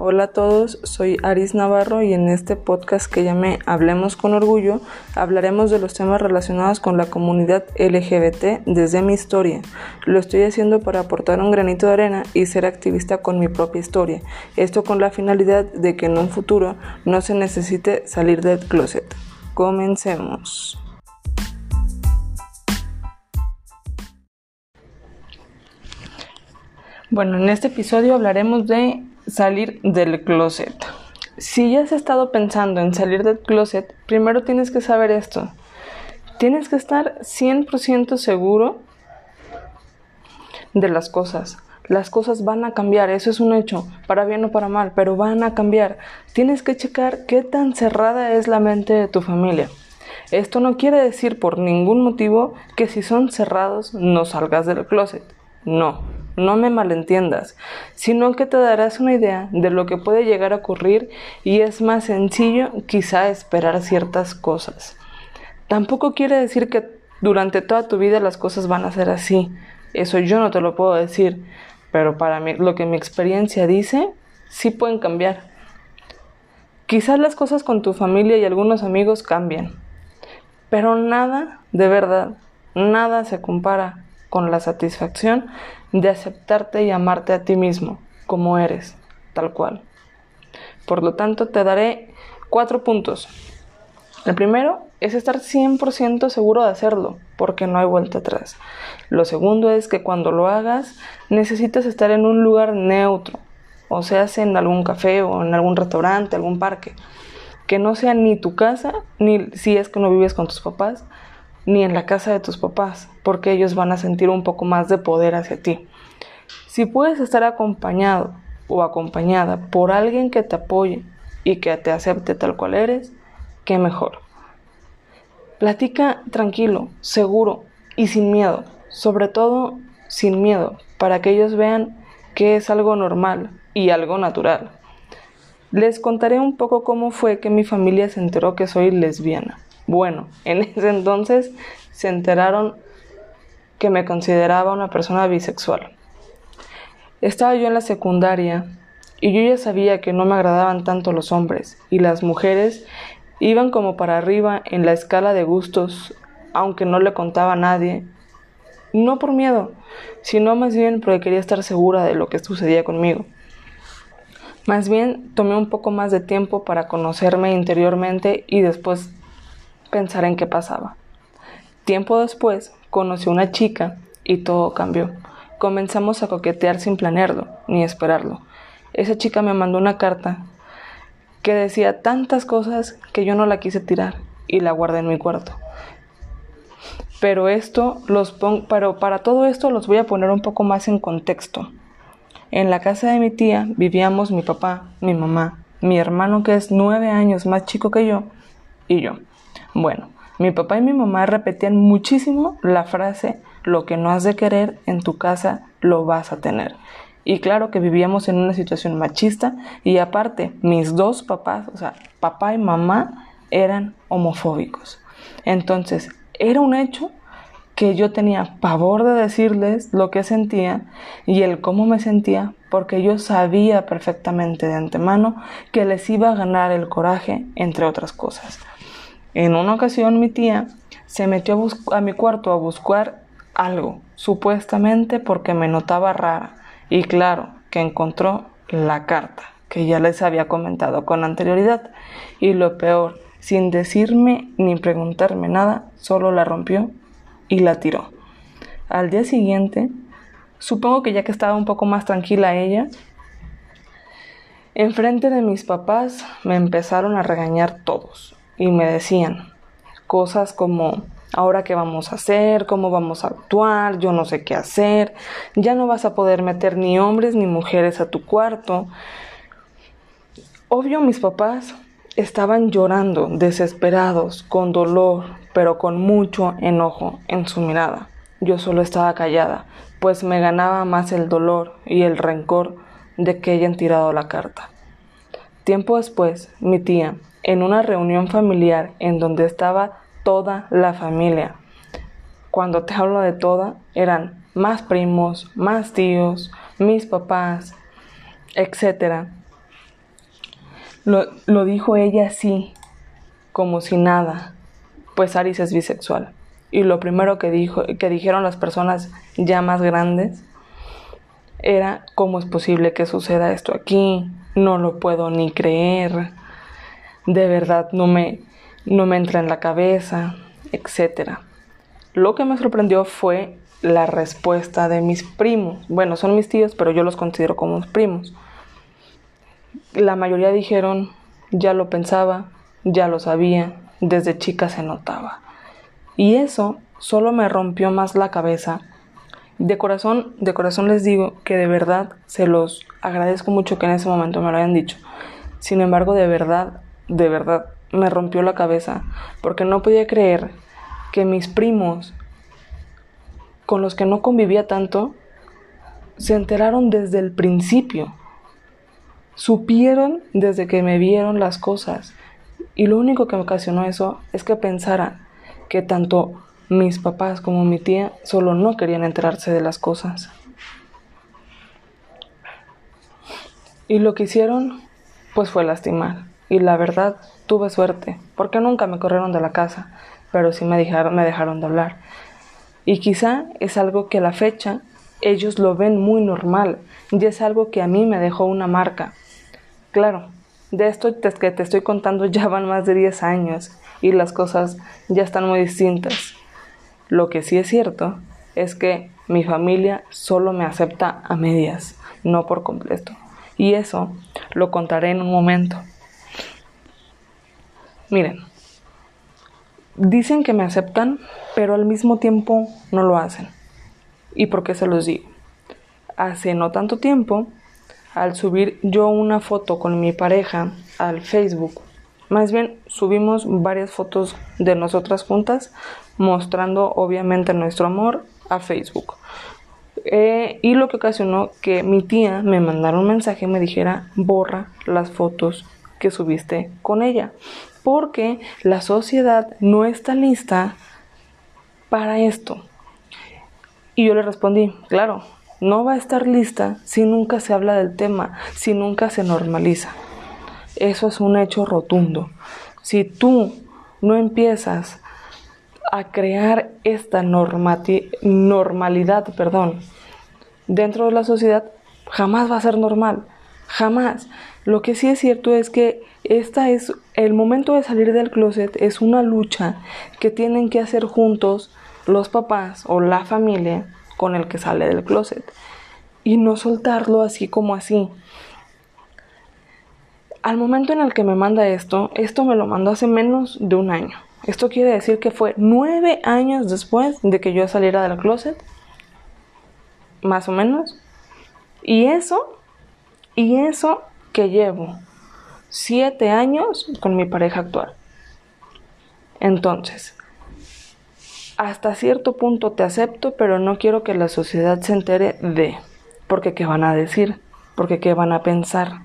Hola a todos, soy Aris Navarro y en este podcast que llamé Hablemos con Orgullo hablaremos de los temas relacionados con la comunidad LGBT desde mi historia. Lo estoy haciendo para aportar un granito de arena y ser activista con mi propia historia. Esto con la finalidad de que en un futuro no se necesite salir del closet. Comencemos. Bueno, en este episodio hablaremos de salir del closet. Si ya has estado pensando en salir del closet, primero tienes que saber esto. Tienes que estar 100% seguro de las cosas. Las cosas van a cambiar, eso es un hecho, para bien o para mal, pero van a cambiar. Tienes que checar qué tan cerrada es la mente de tu familia. Esto no quiere decir por ningún motivo que si son cerrados no salgas del closet. No, no me malentiendas, sino que te darás una idea de lo que puede llegar a ocurrir y es más sencillo quizá esperar ciertas cosas. Tampoco quiere decir que durante toda tu vida las cosas van a ser así. Eso yo no te lo puedo decir, pero para mí lo que mi experiencia dice, sí pueden cambiar. Quizás las cosas con tu familia y algunos amigos cambien, pero nada, de verdad, nada se compara con la satisfacción de aceptarte y amarte a ti mismo como eres, tal cual. Por lo tanto, te daré cuatro puntos. El primero es estar 100% seguro de hacerlo, porque no hay vuelta atrás. Lo segundo es que cuando lo hagas necesitas estar en un lugar neutro, o sea, en algún café o en algún restaurante, algún parque, que no sea ni tu casa, ni si es que no vives con tus papás, ni en la casa de tus papás, porque ellos van a sentir un poco más de poder hacia ti. Si puedes estar acompañado o acompañada por alguien que te apoye y que te acepte tal cual eres, qué mejor. Platica tranquilo, seguro y sin miedo, sobre todo sin miedo, para que ellos vean que es algo normal y algo natural. Les contaré un poco cómo fue que mi familia se enteró que soy lesbiana. Bueno, en ese entonces se enteraron que me consideraba una persona bisexual. Estaba yo en la secundaria y yo ya sabía que no me agradaban tanto los hombres y las mujeres iban como para arriba en la escala de gustos, aunque no le contaba a nadie. No por miedo, sino más bien porque quería estar segura de lo que sucedía conmigo. Más bien tomé un poco más de tiempo para conocerme interiormente y después pensar en qué pasaba. Tiempo después conocí a una chica y todo cambió. Comenzamos a coquetear sin planearlo ni esperarlo. Esa chica me mandó una carta que decía tantas cosas que yo no la quise tirar y la guardé en mi cuarto. Pero esto los pero para todo esto los voy a poner un poco más en contexto. En la casa de mi tía vivíamos mi papá, mi mamá, mi hermano que es nueve años más chico que yo y yo. Bueno, mi papá y mi mamá repetían muchísimo la frase lo que no has de querer en tu casa lo vas a tener. Y claro que vivíamos en una situación machista y aparte mis dos papás, o sea, papá y mamá, eran homofóbicos. Entonces, era un hecho que yo tenía pavor de decirles lo que sentía y el cómo me sentía porque yo sabía perfectamente de antemano que les iba a ganar el coraje, entre otras cosas. En una ocasión mi tía se metió a, mi cuarto a buscar algo, supuestamente porque me notaba rara, y claro que encontró la carta que ya les había comentado con anterioridad, y lo peor, sin decirme ni preguntarme nada, solo la rompió y la tiró. Al día siguiente, supongo que ya que estaba un poco más tranquila ella, enfrente de mis papás me empezaron a regañar todos, y me decían cosas como ahora qué vamos a hacer, cómo vamos a actuar, yo no sé qué hacer, ya no vas a poder meter ni hombres ni mujeres a tu cuarto. Obvio mis papás estaban llorando, desesperados, con dolor, pero con mucho enojo en su mirada. Yo solo estaba callada, pues me ganaba más el dolor y el rencor de que hayan tirado la carta. Tiempo después, mi tía, en una reunión familiar en donde estaba toda la familia. Cuando te hablo de toda, eran más primos, más tíos, mis papás, etc. Lo, dijo ella así, como si nada, pues Aris es bisexual. Y lo primero que, dijo, que dijeron las personas ya más grandes era cómo es posible que suceda esto aquí, no lo puedo ni creer, de verdad no me, no me entra en la cabeza, etc. Lo que me sorprendió fue la respuesta de mis primos. Bueno, son mis tíos, pero yo los considero como primos. La mayoría dijeron, ya lo pensaba, ya lo sabía, desde chica se notaba. Y eso solo me rompió más la cabeza. De corazón, de corazón les digo que de verdad se los agradezco mucho que en ese momento me lo hayan dicho. Sin embargo, de verdad, de verdad, me rompió la cabeza porque no podía creer que mis primos, con los que no convivía tanto, se enteraron desde el principio. Supieron desde que me vieron las cosas. Y lo único que me ocasionó eso es que pensara que tanto mis papás como mi tía solo no querían enterarse de las cosas. Y lo que hicieron, pues fue lastimar. Y la verdad, tuve suerte, porque nunca me corrieron de la casa, pero sí me dejaron, me dejaron de hablar. Y quizá es algo que a la fecha ellos lo ven muy normal, y es algo que a mí me dejó una marca. Claro, de esto que te estoy contando ya van más de 10 años y las cosas ya están muy distintas. Lo que sí es cierto es que mi familia solo me acepta a medias, no por completo. Y eso lo contaré en un momento. Miren, dicen que me aceptan, pero al mismo tiempo no lo hacen. ¿Y por qué se los digo? Hace no tanto tiempo, al subir yo una foto con mi pareja al Facebook, más bien subimos varias fotos de nosotras juntas, mostrando obviamente nuestro amor a Facebook. Eh, y lo que ocasionó que mi tía me mandara un mensaje y me dijera borra las fotos que subiste con ella porque la sociedad no está lista para esto. Y yo le respondí, claro, no va a estar lista si nunca se habla del tema, si nunca se normaliza. Eso es un hecho rotundo. Si tú no empiezas a crear esta normalidad perdón, dentro de la sociedad, jamás va a ser normal. Jamás. Lo que sí es cierto es que esta es el momento de salir del closet es una lucha que tienen que hacer juntos los papás o la familia con el que sale del closet y no soltarlo así como así. Al momento en el que me manda esto, esto me lo mandó hace menos de un año. Esto quiere decir que fue nueve años después de que yo saliera del closet, más o menos. Y eso, y eso que llevo siete años con mi pareja actual. Entonces, hasta cierto punto te acepto, pero no quiero que la sociedad se entere de, porque qué van a decir, porque qué van a pensar,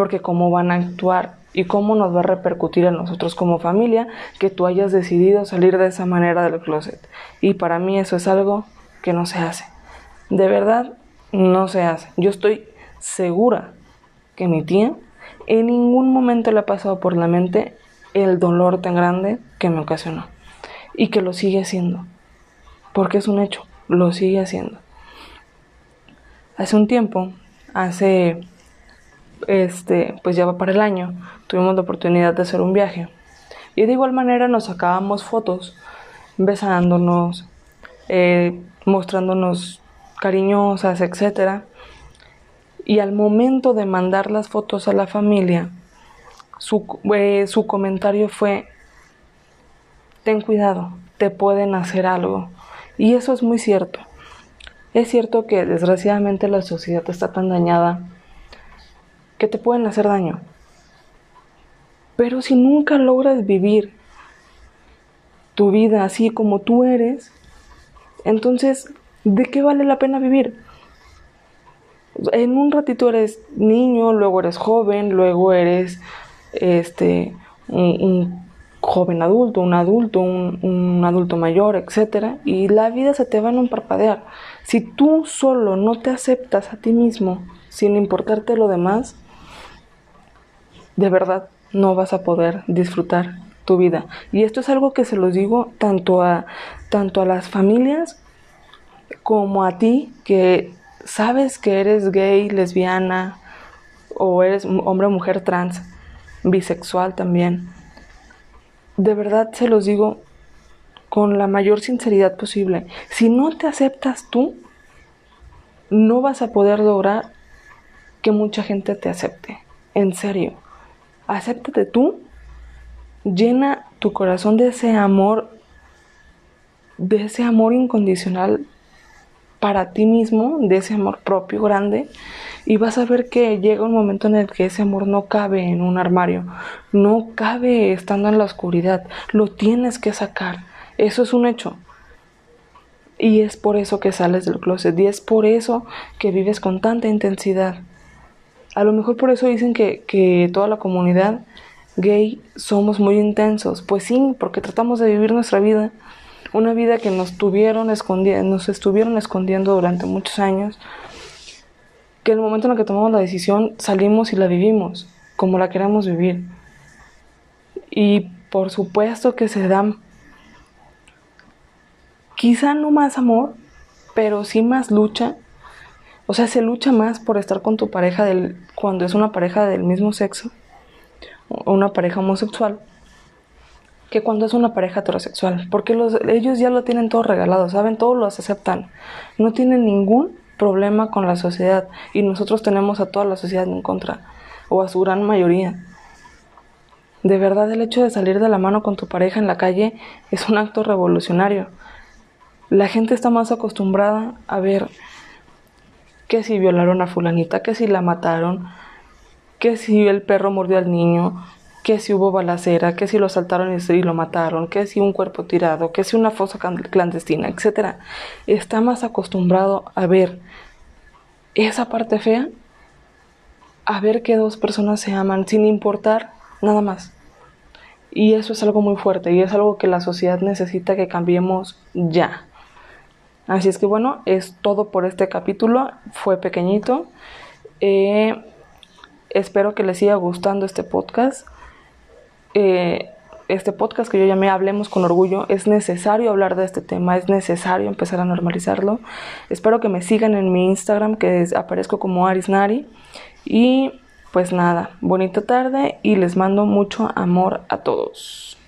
porque cómo van a actuar y cómo nos va a repercutir a nosotros como familia que tú hayas decidido salir de esa manera del closet. Y para mí eso es algo que no se hace. De verdad, no se hace. Yo estoy segura que mi tía en ningún momento le ha pasado por la mente el dolor tan grande que me ocasionó. Y que lo sigue haciendo. Porque es un hecho, lo sigue haciendo. Hace un tiempo, hace, este, pues ya va para el año, tuvimos la oportunidad de hacer un viaje. Y de igual manera nos sacábamos fotos, besándonos, eh, mostrándonos cariñosas, etcétera y al momento de mandar las fotos a la familia, eh, su, comentario fue, ten cuidado, te pueden hacer algo. Y eso es muy cierto. Es cierto que desgraciadamente la sociedad está tan dañada que te pueden hacer daño. Pero si nunca logras vivir tu vida así como tú eres, entonces, ¿de qué vale la pena vivir? en un ratito eres niño, luego eres joven, luego eres este un, joven adulto, un adulto, un, adulto mayor, etcétera, y la vida se te va en un parpadear. Si tú solo no te aceptas a ti mismo, sin importarte lo demás, de verdad no vas a poder disfrutar tu vida. Y esto es algo que se los digo tanto a, tanto a las familias como a ti que sabes que eres gay, lesbiana o eres hombre o mujer trans, bisexual también. De verdad se los digo con la mayor sinceridad posible. Si no te aceptas tú, no vas a poder lograr que mucha gente te acepte. En serio. Acéptate tú. Llena tu corazón de ese amor, de ese amor incondicional para ti mismo, de ese amor propio grande, y vas a ver que llega un momento en el que ese amor no cabe en un armario, no cabe estando en la oscuridad, lo tienes que sacar. Eso es un hecho. Y es por eso que sales del closet, y es por eso que vives con tanta intensidad. A lo mejor por eso dicen que, que toda la comunidad gay somos muy intensos. Pues sí, porque tratamos de vivir nuestra vida una vida que nos tuvieron nos estuvieron escondiendo durante muchos años, que en el momento en el que tomamos la decisión salimos y la vivimos como la queramos vivir. Y por supuesto que se dan quizá no más amor, pero sí más lucha. O sea, se lucha más por estar con tu pareja del, cuando es una pareja del mismo sexo o una pareja homosexual que cuando es una pareja heterosexual, porque los, ellos ya lo tienen todo regalado, saben, todos lo aceptan, no tienen ningún problema con la sociedad y nosotros tenemos a toda la sociedad en contra, o a su gran mayoría. De verdad el hecho de salir de la mano con tu pareja en la calle es un acto revolucionario. La gente está más acostumbrada a ver que si violaron a fulanita, que si la mataron, que si el perro mordió al niño, que si hubo balacera, que si lo asaltaron y lo mataron, que si un cuerpo tirado, que si una fosa clandestina, etc. Está más acostumbrado a ver esa parte fea, a ver que dos personas se aman sin importar nada más. Y eso es algo muy fuerte y es algo que la sociedad necesita que cambiemos ya. Así es que bueno, es todo por este capítulo. Fue pequeñito. Eh, espero que les siga gustando este podcast. Eh, este podcast que yo llamé Hablemos con Orgullo, es necesario hablar de este tema, es necesario empezar a normalizarlo. Espero que me sigan en mi Instagram, que aparezco como Arisnari. Y pues nada, bonita tarde y les mando mucho amor a todos.